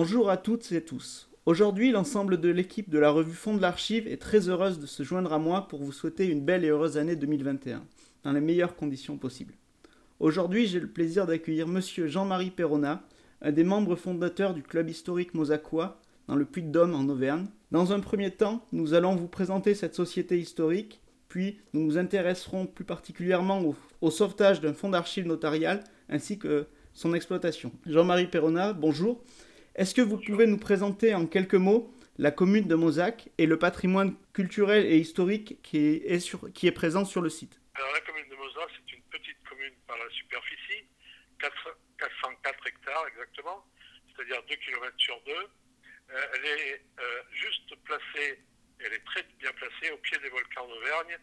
Bonjour à toutes et tous. Aujourd'hui, l'ensemble de l'équipe de la revue Fond de l'Archive est très heureuse de se joindre à moi pour vous souhaiter une belle et heureuse année 2021, dans les meilleures conditions possibles. Aujourd'hui, j'ai le plaisir d'accueillir monsieur Jean-Marie Perrona, un des membres fondateurs du club historique mosaquois dans le Puy-de-Dôme en Auvergne. Dans un premier temps, nous allons vous présenter cette société historique, puis nous nous intéresserons plus particulièrement au, au sauvetage d'un fonds d'archives notarial ainsi que son exploitation. Jean-Marie Perrona, bonjour. Est-ce que vous pouvez nous présenter en quelques mots la commune de Mozac et le patrimoine culturel et historique qui est, présent sur le site? Alors la commune de Mozac, c'est une petite commune par la superficie, 404 hectares exactement, c'est-à-dire 2 km sur 2. Euh, elle est euh, juste placée, elle est très bien placée au pied des volcans d'Auvergne,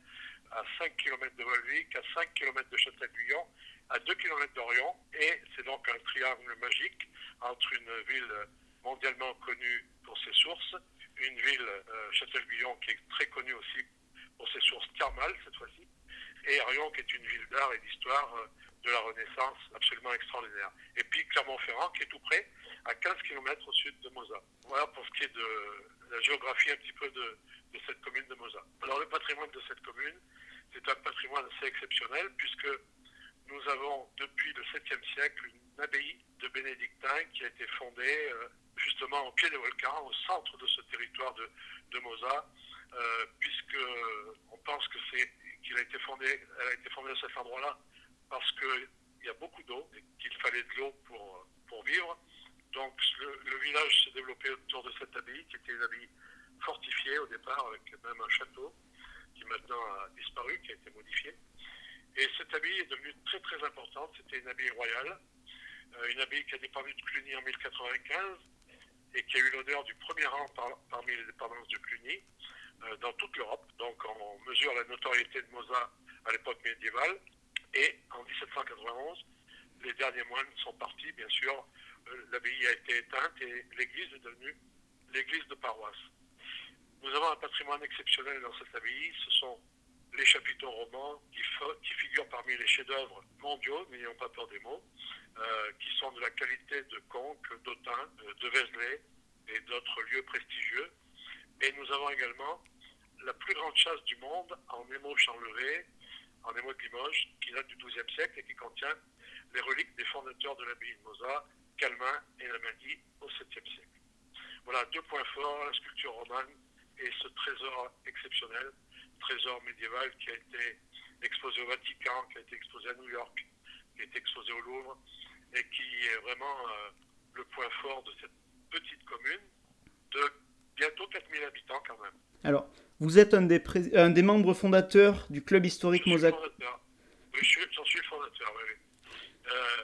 à 5 km de Volvic, à 5 km de Châtel-Guyon, à 2 km d'Orient, et c'est donc un triangle magique entre une ville mondialement connue pour ses sources, une ville, euh, Châtel-Guyon, qui est très connue aussi pour ses sources thermales cette fois-ci, et Orion, qui est une ville d'art et d'histoire euh, de la Renaissance absolument extraordinaire. Et puis Clermont-Ferrand, qui est tout près, à 15 km au sud de Moza. Voilà pour ce qui est de la géographie un petit peu de, cette commune de Moza. Alors le patrimoine de cette commune, c'est un patrimoine assez exceptionnel, puisque nous avons depuis le 7e siècle une abbaye de bénédictins qui a été fondée euh, justement au pied des volcans, au centre de ce territoire de, de Moza, euh, puisque on pense que c'est qu'il a été fondé, elle a été fondée à cet endroit-là parce qu'il y a beaucoup d'eau et qu'il fallait de l'eau pour, pour vivre. Donc le, le village s'est développé autour de cette abbaye, qui était une abbaye fortifiée au départ, avec même un château qui maintenant a disparu, qui a été modifié. Et cette abbaye est devenue très très importante. C'était une abbaye royale, euh, une abbaye qui a disparu de Cluny en 1095 et qui a eu l'honneur du premier rang par, parmi les dépendances de Cluny euh, dans toute l'Europe. Donc on mesure la notoriété de Moza à l'époque médiévale. Et en 1791, les derniers moines sont partis, bien sûr. Euh, l'abbaye a été éteinte et l'église est devenue l'église de paroisse. Nous avons un patrimoine exceptionnel dans cette abbaye. Ce sont les chapiteaux romans qui, qui figurent parmi les chefs-d'œuvre mondiaux, n'ayons pas peur des mots, euh, qui sont de la qualité de Conques, d'Autun, de Vézelay et d'autres lieux prestigieux. Et nous avons également la plus grande chasse du monde en émaux chanlevé, en émaux de Limoges, qui date du XIIe siècle et qui contient les reliques des fondateurs de l'abbaye de Mosa, Calmin et Lamandie au VIIe siècle. Voilà deux points forts, la sculpture romane et ce trésor exceptionnel, trésor médiéval qui a été exposé au Vatican, qui a été exposé à New York, qui a été exposé au Louvre, et qui est vraiment euh, le point fort de cette petite commune de bientôt 4000 habitants quand même. Alors, vous êtes un des, un des membres fondateurs du club historique Mosaque. Oui, j'en suis le fondateur, oui. oui. Euh,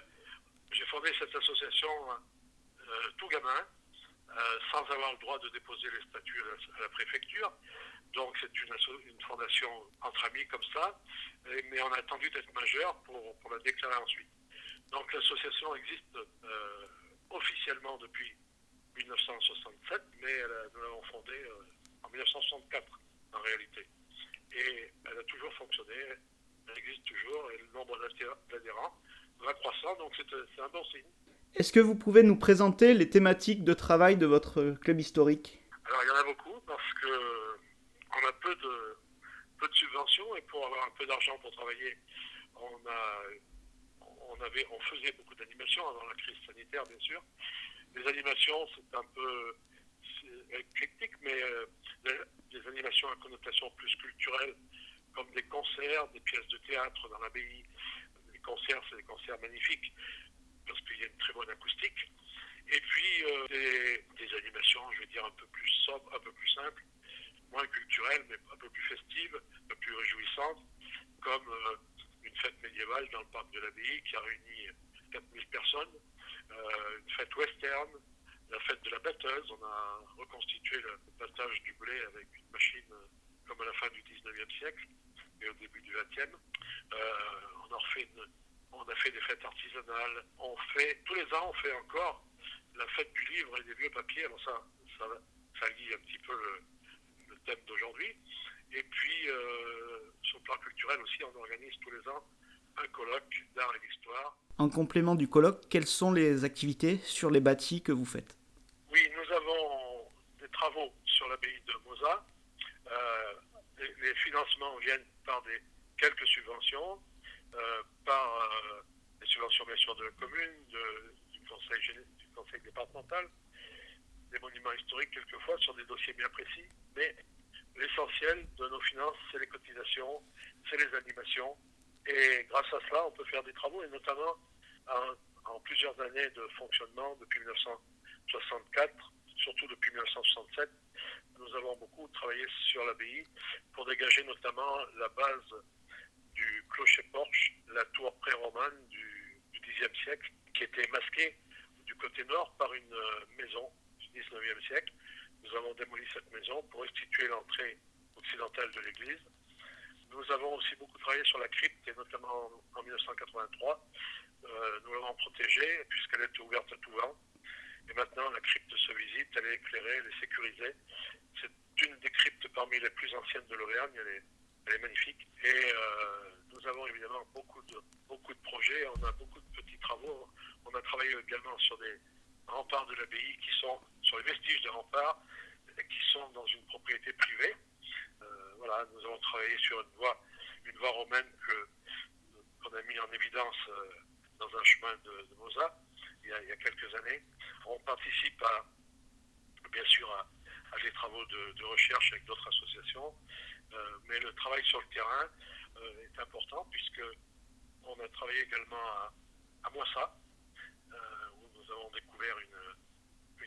J'ai fondé cette association euh, tout gamin, euh, sans avoir le droit de déposer les statuts à la, à la préfecture. Donc c'est une, une, fondation entre amis comme ça, mais on a attendu d'être majeur pour, pour, la déclarer ensuite. Donc l'association existe euh, officiellement depuis 1967, mais elle a, nous l'avons fondée euh, en 1964 en réalité. Et elle a toujours fonctionné, elle existe toujours, et le nombre d'adhérents va croissant, donc c'est un bon signe. Est-ce que vous pouvez nous présenter les thématiques de travail de votre club historique? Alors il y en a beaucoup parce que on a peu de, peu de subventions et pour avoir un peu d'argent pour travailler, on, a, on, avait, on faisait beaucoup d'animations avant la crise sanitaire bien sûr. Les animations c'est un peu éclectique mais euh, des animations à connotation plus culturelle comme des concerts, des pièces de théâtre dans l'abbaye. Les concerts c'est des concerts magnifiques parce qu'il y a une très bonne acoustique. Et puis euh, des, animations, je vais dire, un peu plus sobres, un peu plus simples, moins culturelles, mais un peu plus festives, un peu plus réjouissantes, comme euh, une fête médiévale dans le parc de l'abbaye qui a réuni 4000 personnes, euh, une fête western, la fête de la batteuse. On a reconstitué le battage du blé avec une machine comme à la fin du 19e siècle et au début du 20e. on a refait on a fait des fêtes artisanales, on fait, tous les ans, on fait encore la fête du livre et des vieux papiers. Alors ça, ça, ça lie un petit peu le thème d'aujourd'hui. Et puis, euh, sur le plan culturel aussi, on organise tous les ans un colloque d'art et d'histoire. En complément du colloque, quelles sont les activités sur les bâtis que vous faites? Travaux sur l'abbaye de Mosa. Les, financements viennent par des quelques subventions, par des subventions bien sûr de la commune, du, conseil, du conseil départemental, des monuments historiques quelquefois sur des dossiers bien précis, mais l'essentiel de nos finances, c'est les cotisations, c'est les animations, et grâce à cela, on peut faire des travaux, et notamment en, plusieurs années de fonctionnement depuis 1964, surtout depuis 1967, nous avons beaucoup travaillé sur l'abbaye pour dégager notamment la base du clocher-porche, la tour pré-romane du, Xe siècle, qui était masquée du côté nord par une euh, maison du XIXe siècle. Nous avons démoli cette maison pour restituer l'entrée occidentale de l'église nous avons aussi beaucoup travaillé sur la crypte, et notamment en 1983. Euh, nous l'avons protégée, puisqu'elle était ouverte à tout vent. Et maintenant, la crypte se visite, elle est éclairée, elle est sécurisée. C'est une des cryptes parmi les plus anciennes de elle, elle, est magnifique. Et euh, nous avons évidemment beaucoup de, beaucoup de projets, on a beaucoup de petits travaux. On a travaillé également sur des remparts de l'abbaye qui sont sur les vestiges des remparts, qui sont dans une propriété privée voilà, nous avons travaillé sur une voie, une voie romaine qu'on a mis en évidence euh, dans un chemin de, de Mosa il y, a, quelques années. On participe à, bien sûr à, des travaux de, recherche avec d'autres associations, euh, mais le travail sur le terrain euh, est important puisque on a travaillé également à, à Moissa, où nous avons découvert une,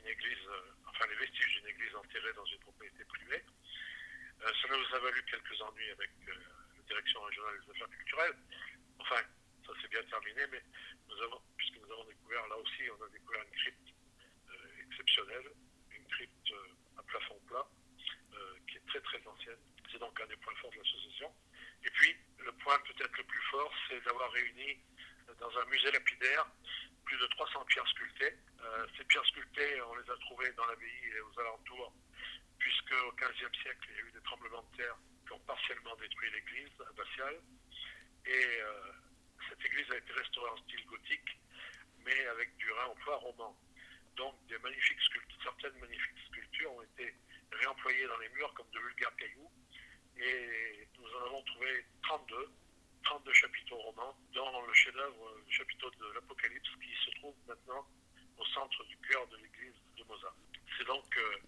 une église, enfin les vestiges d'une église enterrée dans une propriété privée. Euh, ça nous a valu quelques ennuis avec euh, la direction régionale des affaires culturelles. Enfin, ça s'est bien terminé, mais nous avons, puisque nous avons découvert, là aussi, on a découvert une crypte euh, exceptionnelle, une crypte à plafond plat, qui est très très ancienne. C'est donc un des points forts de l'association. Et puis, le point peut-être le plus fort, c'est d'avoir réuni dans un musée lapidaire plus de 300 pierres sculptées. ces pierres sculptées, on les a trouvées dans l'abbaye et aux alentours puisque au XVe siècle, il y a eu des tremblements de terre qui ont partiellement détruit l'église abbatiale. Et euh, cette église a été restaurée en style gothique, mais avec du réemploi roman. Donc des magnifiques sculptures, certaines magnifiques sculptures ont été réemployées dans les murs comme de vulgaires cailloux. Et nous en avons trouvé 32, 32 chapiteaux romans dans le chef-d'œuvre, le chapiteau de l'Apocalypse, qui se trouve maintenant au centre du cœur de l'église de Mozart. C'est donc euh,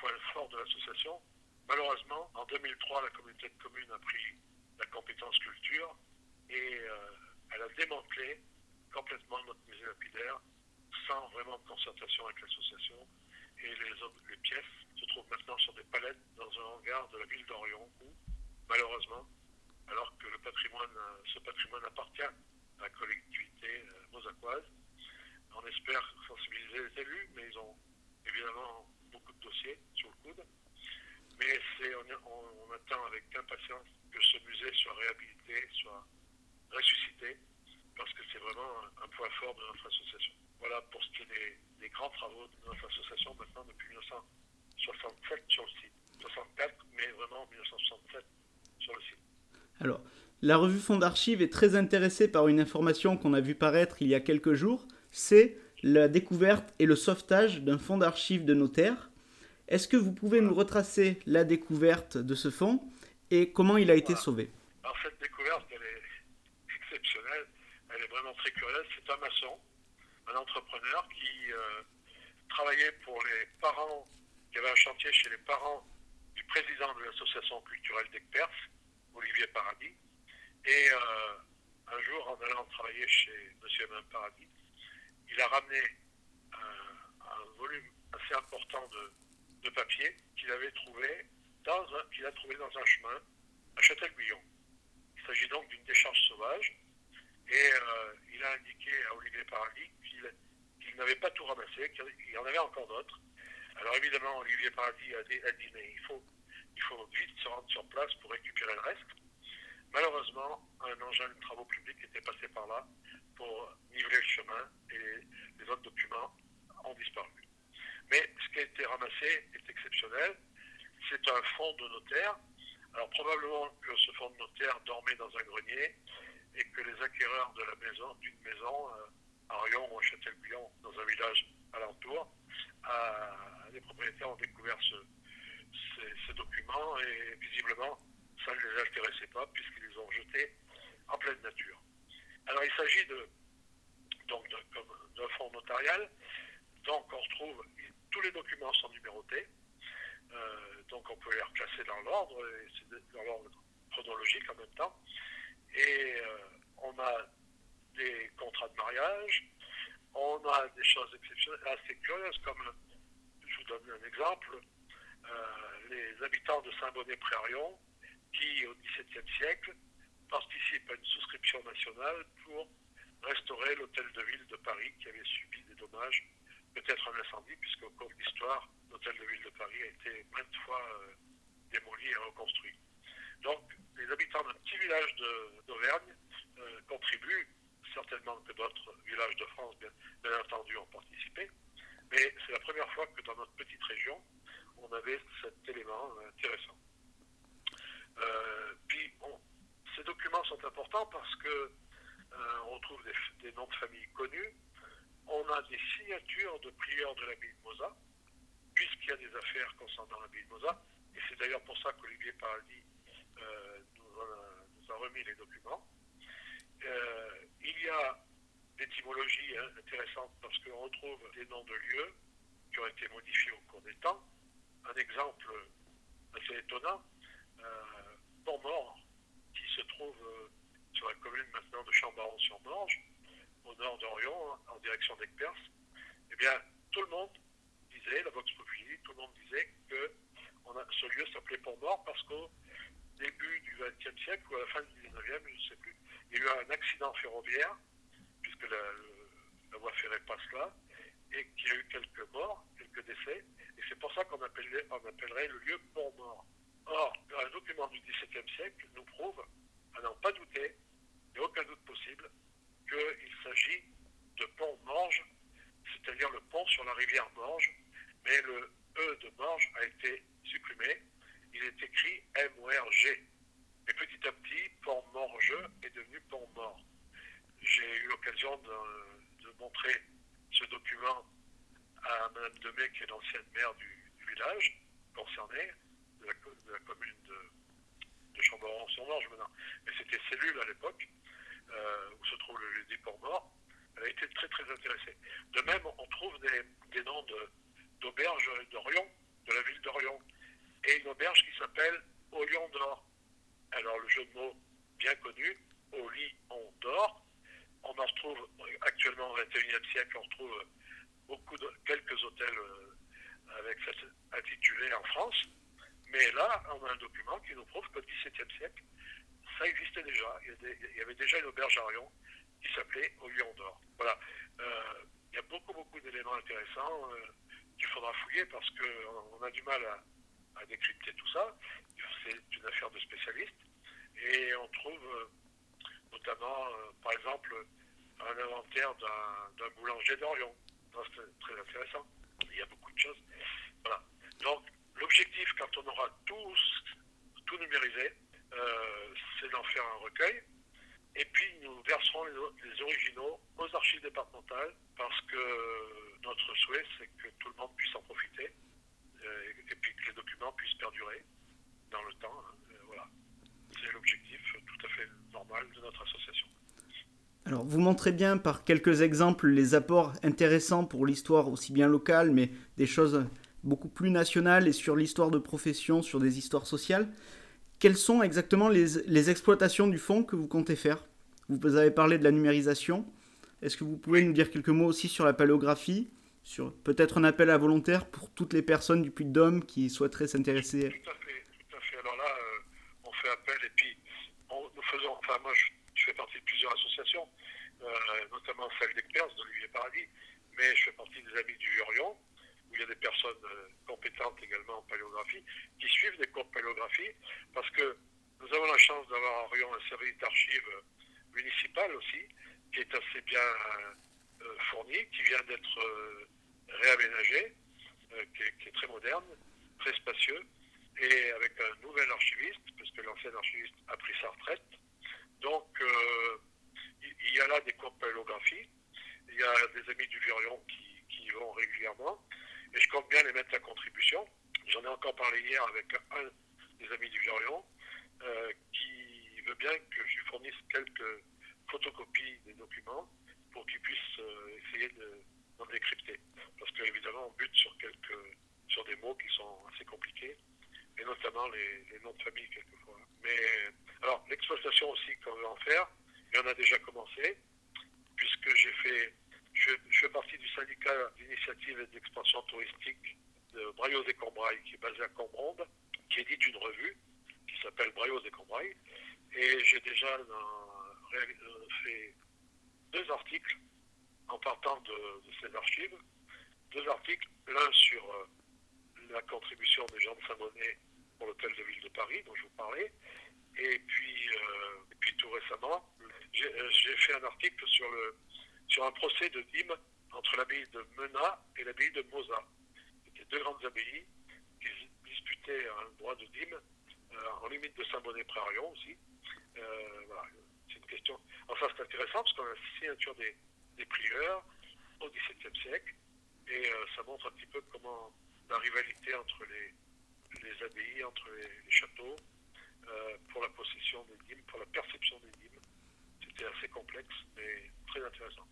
point fort de l'association. Malheureusement, en 2003, la communauté de communes a pris la compétence culture et euh, elle a démantelé complètement notre musée lapidaire sans vraiment de concertation avec l'association. Et les, les pièces se trouvent maintenant sur des palettes dans un hangar de la ville d'Orion où, malheureusement, alors que le patrimoine, ce patrimoine appartient à la collectivité euh, mosaquoise, on espère sensibiliser les élus, mais ils ont évidemment beaucoup de dossiers sur le coude. Mais on, attend avec impatience que ce musée soit réhabilité, soit ressuscité, parce que c'est vraiment un, point fort de notre association. Voilà pour ce qui est des, grands travaux de notre association maintenant depuis 1967 sur le site. 64, mais vraiment 1967 sur le site. Alors, la revue Fonds d'Archives est très intéressée par une information qu'on a vu paraître il y a quelques jours, c'est la découverte et le sauvetage d'un fonds d'archives de notaires. Est-ce que vous pouvez nous retracer la découverte de ce fonds et comment il a été sauvé? Alors cette découverte, elle est exceptionnelle, elle est vraiment très curieuse. C'est un maçon, un entrepreneur qui euh, travaillait pour les parents, qui avait un chantier chez les parents du président de l'association culturelle d'Ecpers, Olivier Paradis. Et euh, un jour, en allant travailler chez M. M. Paradis, il a ramené un, volume assez important de, papier qu'il avait trouvé dans qu'il a trouvé un chemin à Châtel-Guyon. Il s'agit donc d'une décharge sauvage et euh, il a indiqué à Olivier Paradis qu'il n'avait pas tout ramassé, qu'il y en avait encore d'autres. Alors évidemment, Olivier Paradis a dit, a dit mais il faut, il faut vite se rendre sur place pour récupérer le reste. Malheureusement, un engin de travaux publics était passé par là pour niveler le chemin et les autres documents ont disparu. Mais ce qui a été ramassé est exceptionnel. C'est un fonds de notaire. Alors probablement que ce fonds notaire dormait dans un grenier et que les acquéreurs maison, d'une maison euh, à Rion ou à Châtel-Guyon, dans un village alentour, euh, les propriétaires ont découvert ce, ces, documents et visiblement ça ne les intéressait pas puisqu'ils les ont jetés en pleine nature. Alors il s'agit de d'un fonds notarial, donc on retrouve tous les documents sont numérotés. Euh, donc on peut les c'est dans l'ordre chronologique en même temps. Et euh, on a des contrats de mariage, on a des choses exceptionnelles, assez curieuses, comme, je vous donne un exemple, euh, les habitants de Saint-Bonnet-Prérion, qui au XVIIe siècle participent à une souscription nationale pour restaurer l'hôtel de ville de Paris qui avait subi des dommages, peut-être un incendie, puisqu'au cours de l'histoire, l'hôtel de ville de Paris a été maintes fois euh, démoli et reconstruit. Donc, les habitants d'un petit village d'Auvergne euh, contribuent, certainement que d'autres villages de France, bien, entendu, ont participé, mais c'est la première fois que dans notre petite région, on avait cet élément euh, intéressant. puis, ces documents sont importants parce que on trouve des, des, noms de famille connus, on a des signatures de prieurs de l'abbaye de Mosa, puisqu'il y a des affaires concernant l'abbaye de Mosa, et c'est d'ailleurs pour ça qu'Olivier Paradis euh, nous, a, remis les documents. Euh, il y a l'étymologie hein, intéressante parce qu'on retrouve des noms de lieux qui ont été modifiés au cours des temps. Un exemple assez étonnant, euh, qui se trouve euh, sur la commune maintenant de Chambaron-sur-Morge, au nord d'Orion, en direction d'Aix-Perse, eh bien, tout le monde disait, la Vox Populi, tout le monde disait que ce lieu s'appelait Pont-Mort parce qu'au début du XXe siècle ou à la fin du XIXe, je ne sais plus, il y a eu un accident ferroviaire, puisque la, voie ferrée passe là, et qu'il y a eu quelques morts, quelques décès, et c'est pour ça qu'on appellerait, on appellerait le lieu Pont-Mort. Or, un document du XVIIe siècle nous prouve, à n'en pas douter, il n'y a aucun doute possible, qu'il s'agit de Pont-Morge, c'est-à-dire le pont sur la rivière Morge, mais le E de Morge a été supprimé. Il est écrit M-O-R-G. Et petit à petit, Pont-Morge est devenu Pont-Mort. J'ai eu l'occasion de, montrer ce document à Mme Demey, qui est l'ancienne maire du, village concerné, de la, commune de, de Chamboron-sur-Morge maintenant. Mais c'était cellule à l'époque. Euh, où se trouve le dépôt mort, elle a été très très intéressée. De même, on trouve des, noms d'auberges d'Orion, de la ville d'Orion, et une auberge qui s'appelle Au Lion d'Or. Alors le jeu de mots bien connu, Au Lion d'Or, on en actuellement au XXIe siècle, on retrouve beaucoup de, quelques hôtels euh, avec cette intitulé en France, mais là, on a un document qui nous prouve qu'au XVIIe siècle, ça existait déjà. Il y, avait déjà une auberge à Rion qui s'appelait Au Lion d'Or. Voilà. Euh, il y a beaucoup, beaucoup d'éléments intéressants euh, qu'il faudra fouiller parce qu'on a du mal à, décrypter tout ça. C'est une affaire de spécialistes. Et on trouve euh, notamment, par exemple, un inventaire d'un boulanger d'Orion. C'est très intéressant. Il y a beaucoup de choses. Voilà. Donc, l'objectif, quand on aura tout, tout numérisé, euh, c'est d'en faire un recueil. Et puis nous verserons les, originaux aux archives départementales parce que notre souhait c'est que tout le monde puisse en profiter euh, et, puis que les documents puissent perdurer dans le temps. Hein. Euh, voilà. C'est l'objectif tout à fait normal de notre association. Alors, vous montrez bien par quelques exemples les apports intéressants pour l'histoire aussi bien locale, mais des choses beaucoup plus nationales et sur l'histoire de profession, sur des histoires sociales quelles sont exactement les, exploitations du fonds que vous comptez faire? Vous avez parlé de la numérisation. Est-ce que vous pouvez nous dire quelques mots aussi sur la paléographie sur peut-être un appel à volontaires pour toutes les personnes du Puy-de-Dôme qui souhaiteraient s'intéresser Tout à fait, tout à fait. Alors là, euh, on fait appel et puis nous faisons, enfin moi je, plusieurs associations, euh, notamment celle d'experts d'Olivier Paradis, mais je fais partie des Amis du Vurion, où il y a des personnes euh, compétentes également en paléographie, qui suivent des cours de paléographie, parce que nous avons la chance d'avoir à Rion un service d'archives municipal aussi, qui est assez bien euh, fourni, qui vient d'être réaménagé, qui est, très moderne, très spacieux, et avec un nouvel archiviste, parce que l'ancien archiviste a pris sa retraite. Des cours de paléographie, il y a des amis du Virion qui, y vont régulièrement, et je compte bien les mettre à contribution. J'en ai encore parlé hier avec un des amis du Virion, euh, qui bien que je lui fournisse quelques photocopies des documents pour qu'il puisse euh, essayer d'en décrypter. Parce qu'évidemment, on bute sur, quelques, sur des mots qui sont assez compliqués, et notamment les, noms de famille quelquefois. Mais alors, l'exploitation aussi qu'on veut en faire, y en a déjà commencé, puisque j'ai fait, je, fais partie du syndicat d'initiative et d'expansion touristique de Braillos et Combrailles, qui est basé à Combronde, qui édite une revue qui s'appelle Braillos et Combrailles. Et j'ai déjà euh, fait deux articles en partant de, ces archives. Deux articles, l'un sur euh, la contribution des gens de Saint-Bonnet pour l'hôtel de ville de Paris, dont je vous parlais, et puis, euh, tout récemment, j'ai fait un article sur, le, sur un procès de dîme entre l'abbaye de Menat et l'abbaye de Mosa. C'était deux grandes abbayes qui disputaient un droit de dîme en limite de Saint-Bonnet-Prarion aussi. voilà, c'est une question. Enfin, c'est intéressant parce qu'on a la signature des, des prieurs au XVIIe siècle et euh, ça montre un petit peu comment la rivalité entre les, les abbayes, entre les, châteaux, euh, pour la possession des dîmes, pour la perception des dîmes. C'était assez complexe, mais très intéressant.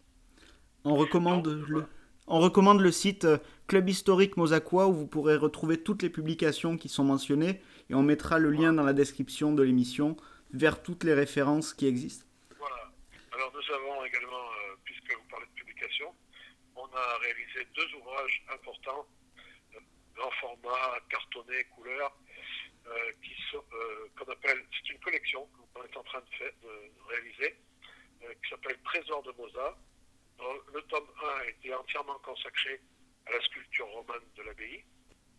On recommande, le, on recommande le site euh, Club historique Mosaquois où vous pourrez retrouver toutes les publications qui sont mentionnées et on mettra le lien dans la description de l'émission vers toutes les références qui existent. Voilà. Alors nous avons également, euh, puisque vous parlez de publication, on a réalisé deux ouvrages importants, euh, grand format, cartonné, couleur, qui sont, qu'on appelle, c'est une collection qu'on est en train de, faire, de réaliser, qui s'appelle Trésor de Mozart. Le tome 1 a été entièrement consacré à la sculpture romane de l'abbaye,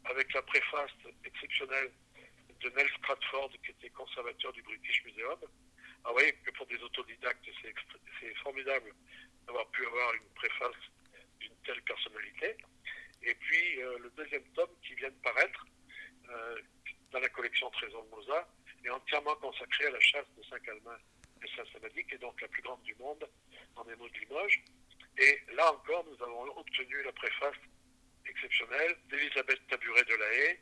avec la préface exceptionnelle de Nels Stratford, qui était conservateur du British Museum. Ah, vous voyez que pour des autodidactes, c'est formidable d'avoir pu avoir une préface d'une telle personnalité. Et puis, euh, le deuxième tome qui vient de paraître euh, dans la collection Trésor de Mozart est entièrement consacré à la chasse de Saint-Calmin et Saint-Samadi, qui est donc la plus grande du monde en émaux de Limoges. Et là encore, nous avons obtenu la préface exceptionnelle d'Elisabeth Taburet de la Haye,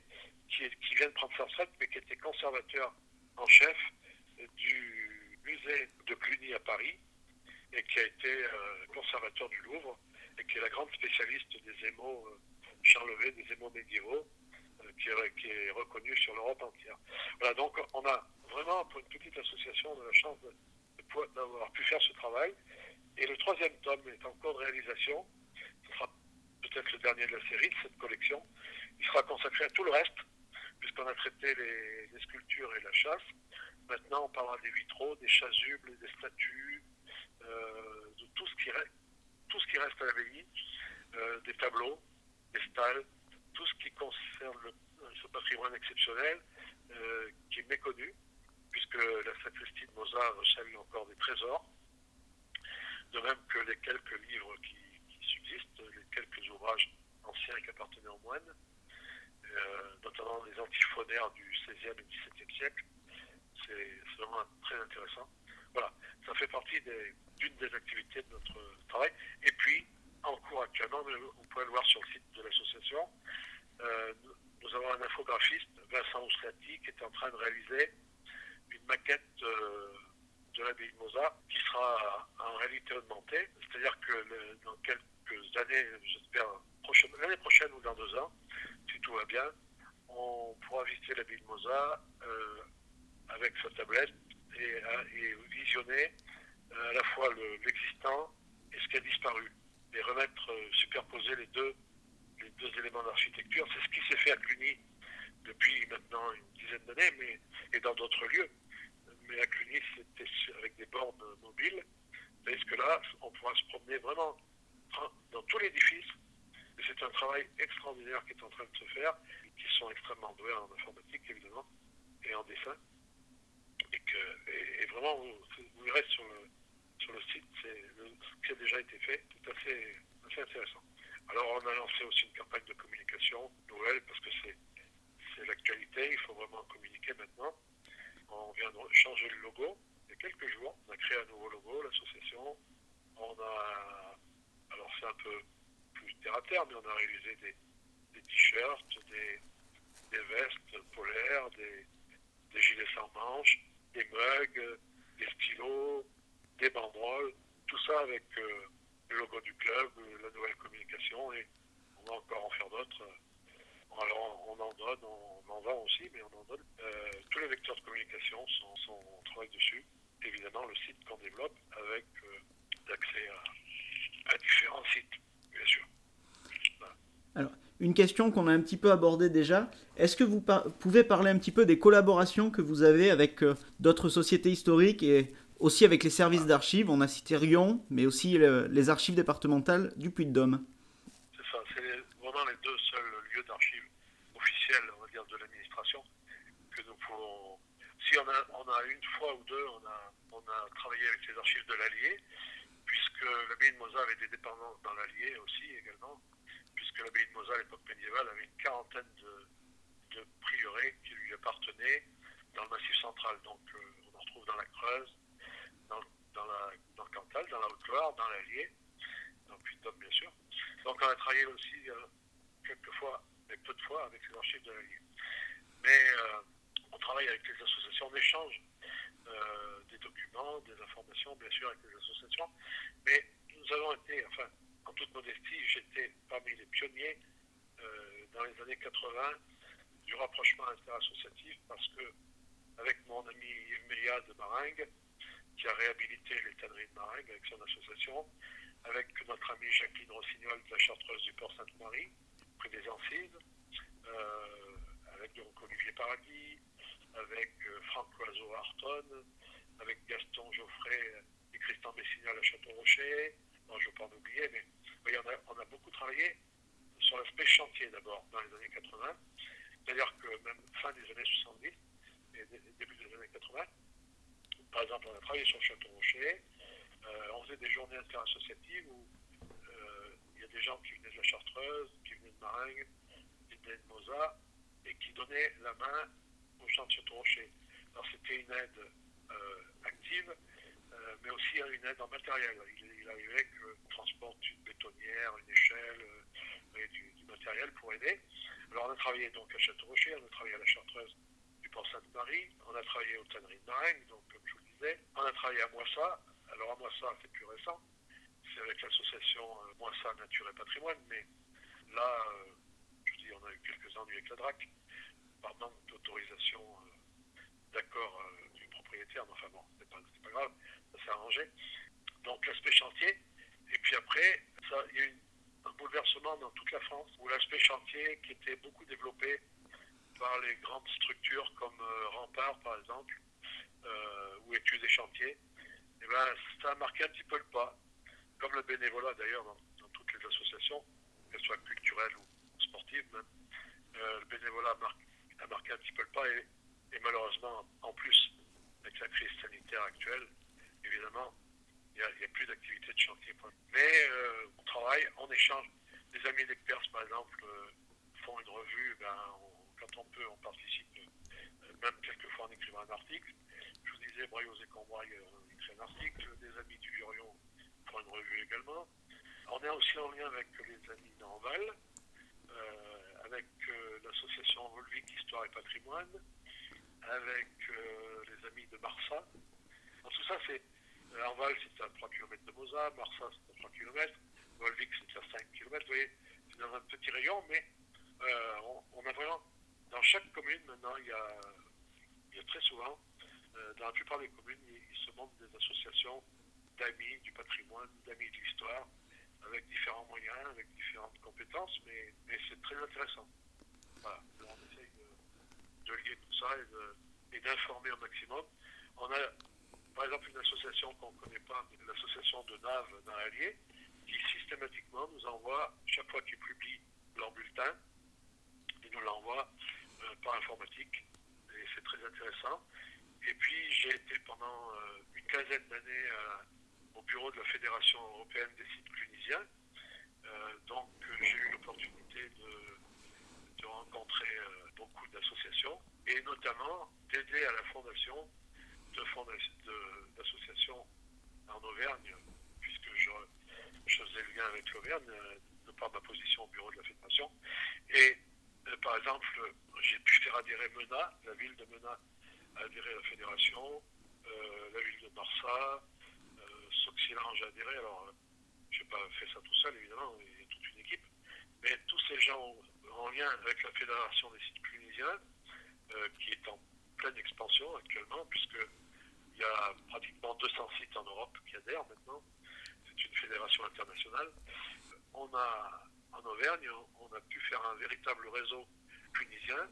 qui, vient de prendre sa retraite, mais qui était conservateur en chef du musée de Cluny à Paris, et qui a été euh, conservateur du Louvre, et qui est la grande spécialiste des émaux euh, charlevés, des émaux médiévaux, qui, est, reconnue sur l'Europe entière. Voilà, donc on a vraiment, pour une petite association, de la chance d'avoir pu faire ce travail. Et le troisième tome est en cours de réalisation. Ce sera peut-être le dernier de la série, de cette collection. Il sera consacré à tout le reste, puisqu'on a traité les, sculptures et la chasse. Maintenant, on parlera des vitraux, des chasubles, des statues, euh, de tout ce, qui reste, tout ce qui reste à l'abbaye, euh, des tableaux, des stalles, tout ce qui concerne ce patrimoine exceptionnel euh, qui est méconnu, puisque la sacristie de Mozart recèle encore des trésors, de même que les quelques livres qui, subsistent, les quelques ouvrages anciens qui appartenaient aux moines. Euh, notamment les antiphonaires du XVIe et XVIIe siècle. C'est vraiment très intéressant. Voilà, ça fait partie d'une des, activités de notre travail. Et puis, en cours actuellement, vous pouvez le voir sur le site de l'association, euh, nous, avons un infographiste, Vincent Ouslati, qui est en train de réaliser une maquette euh, de l'abbaye de Mozart qui sera en réalité augmentée. C'est-à-dire que dans quelques années, j'espère l'année prochaine ou dans deux ans, si tout va bien, on pourra visiter la ville de Mosa euh, avec sa tablette et, visionner à la fois l'existant et ce qui a disparu, et remettre, superposer les deux, deux éléments d'architecture. C'est ce qui s'est fait à Cluny depuis maintenant une dizaine d'années, mais et dans d'autres lieux. Mais à Cluny, c'était avec des bornes mobiles. Est-ce que là, on pourra se promener vraiment dans tout l'édifice c'est un travail extraordinaire qui est en train de se faire, qui sont extrêmement doués en informatique, évidemment, et en dessin. Et, et, vraiment, vous, verrez sur le, sur le site, c'est ce qui a déjà été fait, c'est assez intéressant. Alors on a lancé aussi une campagne de communication nouvelle parce que c'est l'actualité, il faut vraiment communiquer maintenant. On vient de changer le logo il y a quelques jours, on a créé un nouveau logo, l'association. On a, alors c'est un peu plus terre à terre, mais on a réalisé des, des t-shirts, des, des, vestes polaires, des, des gilets sans manches, des mugs, des stylos, des banderoles, tout ça avec. Euh, le logo du club, la nouvelle communication, et on va encore en faire d'autres. Alors on en donne, on en vend aussi, mais on en donne. tous les vecteurs de communication sont, sont, on travaille dessus. Évidemment, le site qu'on développe avec l'accès à, différents sites, bien sûr. Alors, une question qu'on a un petit peu abordée déjà. Est-ce que vous pouvez parler un petit peu des collaborations que vous avez avec euh, d'autres sociétés historiques et aussi avec les services d'archives On a cité Rion, mais aussi les archives départementales du Puy-de-Dôme. C'est ça, c'est vraiment les deux seuls lieux d'archives officiels, on va dire, de l'administration que nous pouvons. Si on a, on a, une fois ou deux, on a, on a travaillé avec les archives de l'Allier, puisque l'abbaye de Mosa avait des dépendances dans l'Allier aussi également puisque l'abbaye de Mosa à l'époque médiévale avait une quarantaine de, prieurés qui lui appartenaient dans le massif central. Donc euh, on en retrouve dans la Creuse, dans, le Cantal, dans la Haute-Loire, dans l'Allier, dans Puy-de-Dôme bien sûr. Donc on a travaillé aussi euh, quelques fois, mais peu de fois, avec les archives de l'Allier. Mais euh, on travaille avec les associations d'échange des documents, des informations, bien sûr, avec les associations. Mais nous avons été, enfin, en toute modestie, j'étais parmi les pionniers euh, dans les années 80 du rapprochement interassociatif parce que, avec mon ami Yves Méliade de Maringue, qui a réhabilité tanneries de Maringue avec son association, avec notre ami Jacqueline Rossignol de la Chartreuse du Port Sainte-Marie, près des Ancides, euh, avec donc Olivier Paradis, avec euh, Franck Loiseau à Artonne, avec Gaston Geoffrey et Christian Messignol à Château-Rocher, non, je ne veux pas en oublier, mais on, a, beaucoup travaillé sur l'aspect chantier d'abord dans les années 80. C'est-à-dire que même fin des années 70 et début des années 80, par exemple, on a travaillé sur Château Rocher, euh, on faisait des journées interassociatives où euh, il y a des gens qui venaient de la Chartreuse, qui venaient de Maringue, qui venaient de Mosa, et qui donnaient la main aux gens de Château Rocher. Alors c'était une aide euh, active, mais aussi une aide en matériel. Il, arrivait qu'on transporte une bétonnière, une échelle du, matériel pour aider. Alors on a travaillé donc à Château-Rocher, on a travaillé à la Chartreuse du Port Sainte-Marie, on a travaillé aux tanneries de Maringue, donc comme je vous disais, on a travaillé à Moissa. Alors à Moissa, c'est plus récent, c'est avec l'association euh, Moissa Nature et Patrimoine, mais là, euh, je dis, on a eu quelques ennuis avec la DRAC, par manque d'autorisation d'accord du propriétaire, mais enfin bon, c'est pas, pas grave ça s'est arrangé. Donc l'aspect chantier. Et puis après, il y a eu un bouleversement dans toute la France où l'aspect chantier qui était beaucoup développé par les grandes structures comme euh, Rempart par exemple, euh, ou Études et Chantiers, eh ben, ça a marqué un petit peu le pas, comme le bénévolat d'ailleurs dans, toutes les associations, qu'elles soient culturelles ou sportives même. Euh, le bénévolat a marqué, un petit peu le pas et, malheureusement, en plus, avec la crise sanitaire actuelle, évidemment, il n'y a, plus d'activité de chantier. Mais on travaille, on échange. Les amis d'Experts, par exemple, font une revue. Ben, quand on peut, on participe, euh, même quelquefois en écrivant un article. Je vous disais, Braille et Combraille on écrit un article. Des amis du Lurion font une revue également. On est aussi en lien avec les amis d'Anval, avec l'association Volvic Histoire et Patrimoine, avec les amis de Marsa. tout ça, c'est Arval, c'est à 3 km de Mosa, Marsa, c'est à 3 km, Volvic, c'est à 5 km. Vous voyez, c'est dans un petit rayon, mais euh, on, a vraiment, dans chaque commune, maintenant, il y a, très souvent, euh, dans la plupart des communes, il, se montent des associations d'amis du patrimoine, d'amis de l'histoire, avec différents moyens, avec différentes compétences, mais, c'est très intéressant. Voilà. on essaye de, lier tout ça et d'informer au maximum. On a par exemple une association qu'on ne connaît pas, l'association de Nav dans l'Allier, qui systématiquement nous envoie, chaque fois qu'ils publient leur bulletin, ils nous l'envoient par informatique. Et c'est très intéressant. Et puis j'ai été pendant euh, une quinzaine d'années euh, au bureau de la Fédération européenne des sites clunisiens. donc j'ai eu l'opportunité de, rencontrer beaucoup d'associations et notamment d'aider à la fondation d'associations en Auvergne, puisque je, faisais le lien avec l'Auvergne, euh, de par ma position au bureau de la Fédération. Et euh, par exemple, j'ai pu faire adhérer Mena, la ville de Mena a adhéré à la Fédération, euh, la ville de Marsa, Silence, j'ai adhéré. Alors, je n'ai pas fait ça tout seul, évidemment, il y a toute une équipe. Mais tous ces gens en lien avec la Fédération des sites tunisiens, qui est en pleine expansion actuellement, puisqu'il y a pratiquement 200 sites en Europe qui adhèrent maintenant. C'est une fédération internationale. On a, en Auvergne, on a pu faire un véritable réseau tunisien.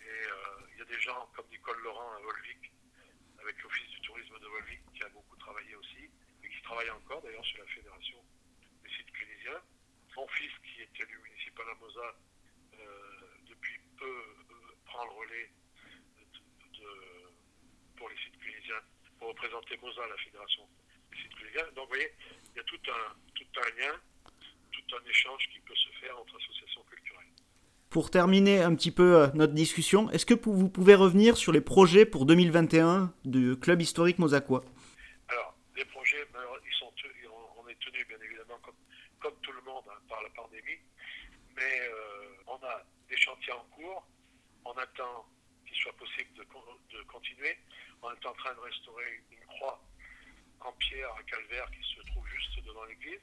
Et il y a des gens comme Nicole Laurent à Volvic, avec l'Office du tourisme de Volvic, qui a beaucoup travaillé aussi, et qui travaille encore d'ailleurs sur la Fédération des sites tunisiens. Mon fils, qui est élu municipal à Mosa, depuis peu euh, prend le relais pour les sites tunisiens, pour représenter Mosa la Fédération des sites tunisiens. Donc vous voyez, il y a tout un, tout un lien, tout un échange qui peut se faire entre associations culturelles. Pour terminer un petit peu euh, notre discussion, est-ce que vous pouvez revenir sur les projets pour 2021 du Club historique Mosaquois Alors, les projets, ils sont, on est tenu bien évidemment comme, comme tout le monde hein, par la pandémie, mais euh, on a des chantiers en cours, on attend qu'il soit possible de, de, continuer, on est en train de restaurer une croix en pierre à calvaire qui se trouve juste devant l'église,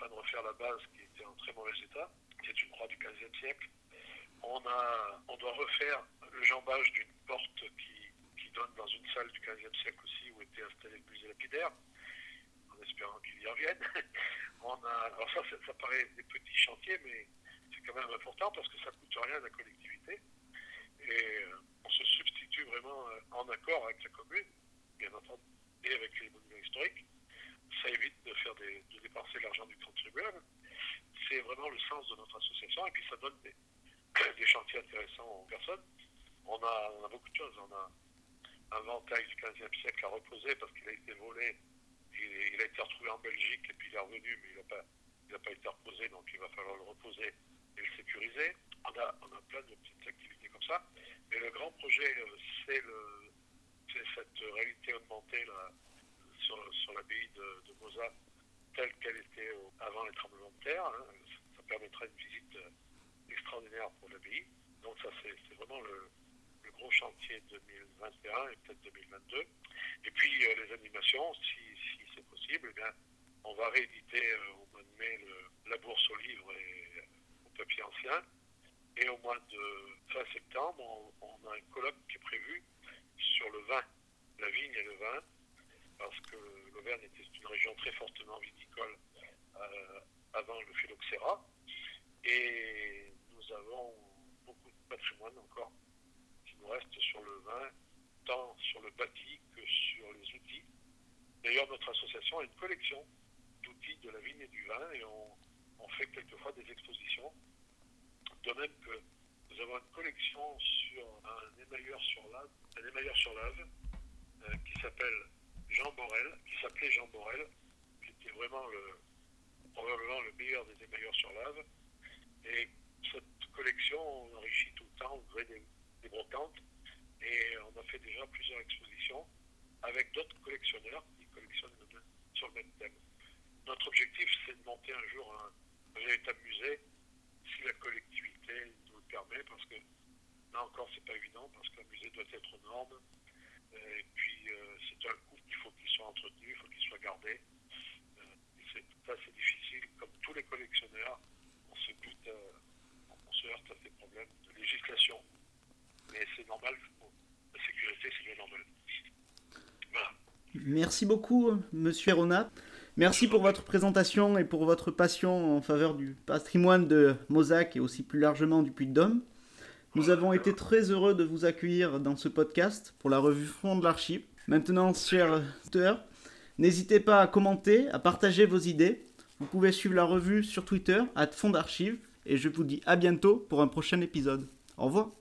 train de refaire la base qui était en très mauvais état qui est une croix du XVe siècle. On, a, on doit refaire le jambage d'une porte qui, qui, donne dans une salle du XVe siècle aussi où était installé le musée lapidaire, en espérant qu'il y revienne. On a, alors ça, ça, paraît des petits chantiers, mais c'est quand même important parce que ça ne coûte rien à la collectivité. Et euh, on se substitue vraiment euh, en accord avec la commune, bien entendu, et avec les monuments historiques. Ça évite de faire de dépenser l'argent du contribuable c'est vraiment le sens de notre association et puis ça donne des, chantiers intéressants aux personnes. On a, beaucoup de choses. On a un ventail du 15e siècle à reposer parce qu'il a été volé. Il, a été retrouvé en Belgique et puis il est revenu, mais il n'a pas, pas été reposé, donc il va falloir le reposer et le sécuriser. On a, on a plein de petites activités comme ça. Mais le grand projet, euh, c'est cette réalité augmentée là, sur, l'abbaye de, de telle qu'elle était avant les tremblements de terre. Hein. Ça permettra une visite euh, extraordinaire pour l'abbaye. Donc ça, c'est vraiment le, gros chantier 2021 et peut-être 2022. Et puis euh, les animations, si, c'est possible, eh bien, on va rééditer euh, au mois de mai la bourse aux livres et au papier ancien. Et au mois de fin septembre, on, a un colloque qui est prévu sur le vin, la vigne et le vin, que l'Auvergne était une région très fortement viticole euh, avant le phylloxéra. Et nous avons beaucoup de patrimoine encore qui nous reste sur le vin, tant sur le bâti que sur les outils. D'ailleurs, notre association a une collection d'outils de la vigne et du vin et on, fait quelquefois des expositions. De même que nous avons une collection sur un émailleur sur lave, un émailleur sur euh, qui s'appelle Jean Borel, qui s'appelait Jean Borel, qui était vraiment le, probablement le meilleur des émailleurs sur lave. Et cette collection, on enrichit tout le temps, on crée des, brocantes. Et on a fait déjà plusieurs expositions avec d'autres collectionneurs qui collectionnent sur le même thème. Notre objectif, c'est de monter un jour un, véritable musée, si la collectivité nous le permet, parce que là encore, c'est pas évident, parce qu'un musée doit être aux. Et puis, euh, c'est un coût il faut qu'il soit entretenu, il faut qu'il soit gardé. Euh, ça, c'est difficile. Comme tous les collectionneurs, on se bute, euh, on se heurte à des problèmes de législation. Mais c'est normal, la sécurité, c'est bien normal. Merci beaucoup, monsieur Ronat. Merci pour votre présentation et pour votre passion en faveur du patrimoine de Mosaque et aussi plus largement du Puy-de-Dôme. Nous avons été très heureux de vous accueillir dans ce podcast pour la revue Front de l'Archive. Maintenant, chers auditeurs, n'hésitez pas à commenter, à partager vos idées. Vous pouvez suivre la revue sur Twitter, à Fond d'Archives, et je vous dis à bientôt pour un prochain épisode. Au revoir.